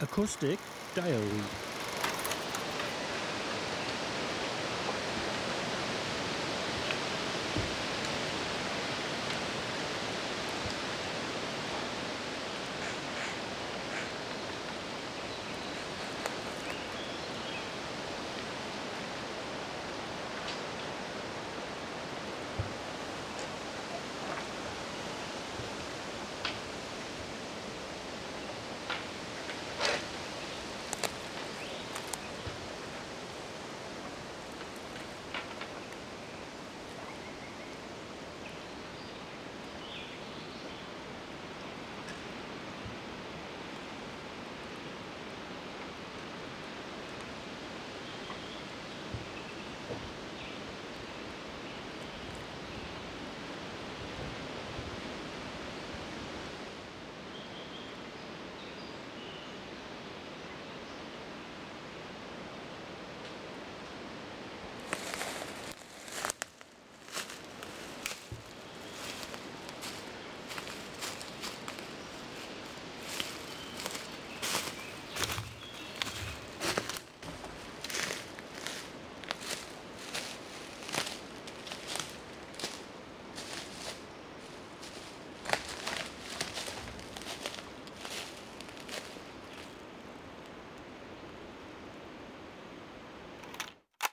Acoustic Diary.